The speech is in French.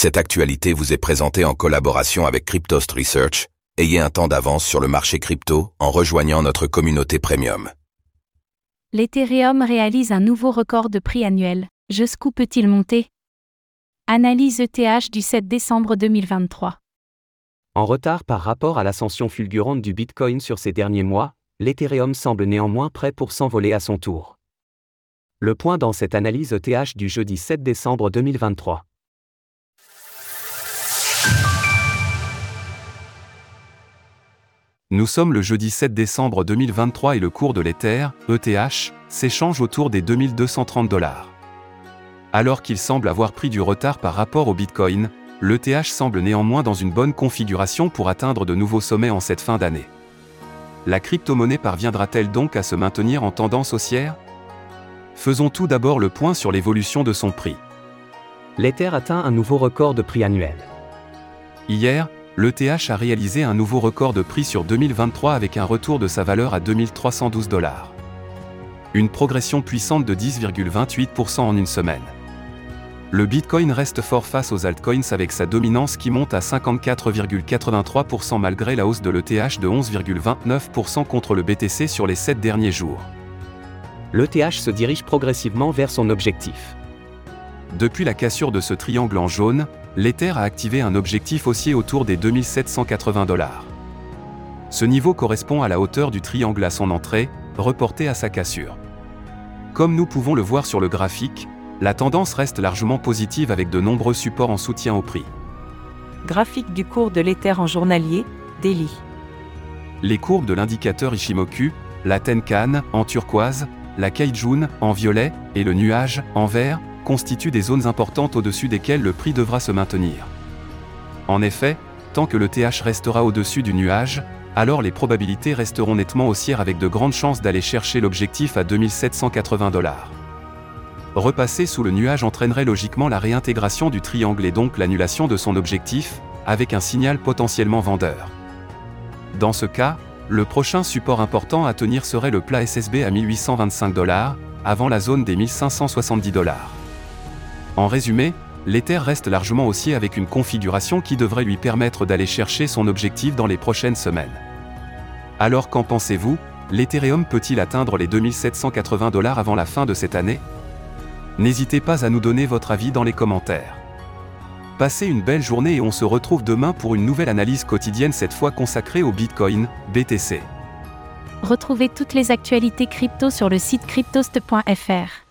Cette actualité vous est présentée en collaboration avec Cryptost Research. Ayez un temps d'avance sur le marché crypto en rejoignant notre communauté premium. L'Ethereum réalise un nouveau record de prix annuel. Jusqu'où peut-il monter? Analyse ETH du 7 décembre 2023. En retard par rapport à l'ascension fulgurante du Bitcoin sur ces derniers mois, l'Ethereum semble néanmoins prêt pour s'envoler à son tour. Le point dans cette analyse ETH du jeudi 7 décembre 2023. Nous sommes le jeudi 7 décembre 2023 et le cours de l'Ether, ETH, s'échange autour des 2230 dollars. Alors qu'il semble avoir pris du retard par rapport au Bitcoin, l'ETH semble néanmoins dans une bonne configuration pour atteindre de nouveaux sommets en cette fin d'année. La crypto-monnaie parviendra-t-elle donc à se maintenir en tendance haussière? Faisons tout d'abord le point sur l'évolution de son prix. L'Ether atteint un nouveau record de prix annuel. Hier, l'ETH a réalisé un nouveau record de prix sur 2023 avec un retour de sa valeur à 2312 dollars. Une progression puissante de 10,28% en une semaine. Le Bitcoin reste fort face aux altcoins avec sa dominance qui monte à 54,83% malgré la hausse de l'ETH de 11,29% contre le BTC sur les 7 derniers jours. L'ETH se dirige progressivement vers son objectif. Depuis la cassure de ce triangle en jaune, l'Ether a activé un objectif haussier autour des 2780 dollars. Ce niveau correspond à la hauteur du triangle à son entrée, reporté à sa cassure. Comme nous pouvons le voir sur le graphique, la tendance reste largement positive avec de nombreux supports en soutien au prix. Graphique du cours de l'Ether en journalier, Daily. Les courbes de l'indicateur Ishimoku, la Tenkan en turquoise, la Kaijun en violet et le nuage en vert constituent des zones importantes au-dessus desquelles le prix devra se maintenir. En effet, tant que le TH restera au-dessus du nuage, alors les probabilités resteront nettement haussières avec de grandes chances d'aller chercher l'objectif à 2780 dollars. Repasser sous le nuage entraînerait logiquement la réintégration du triangle et donc l'annulation de son objectif, avec un signal potentiellement vendeur. Dans ce cas, le prochain support important à tenir serait le plat SSB à 1825 dollars, avant la zone des 1570 dollars. En résumé, l'Ether reste largement haussier avec une configuration qui devrait lui permettre d'aller chercher son objectif dans les prochaines semaines. Alors qu'en pensez-vous L'Ethereum peut-il atteindre les 2780 dollars avant la fin de cette année? N'hésitez pas à nous donner votre avis dans les commentaires. Passez une belle journée et on se retrouve demain pour une nouvelle analyse quotidienne cette fois consacrée au Bitcoin, BTC. Retrouvez toutes les actualités crypto sur le site cryptost.fr.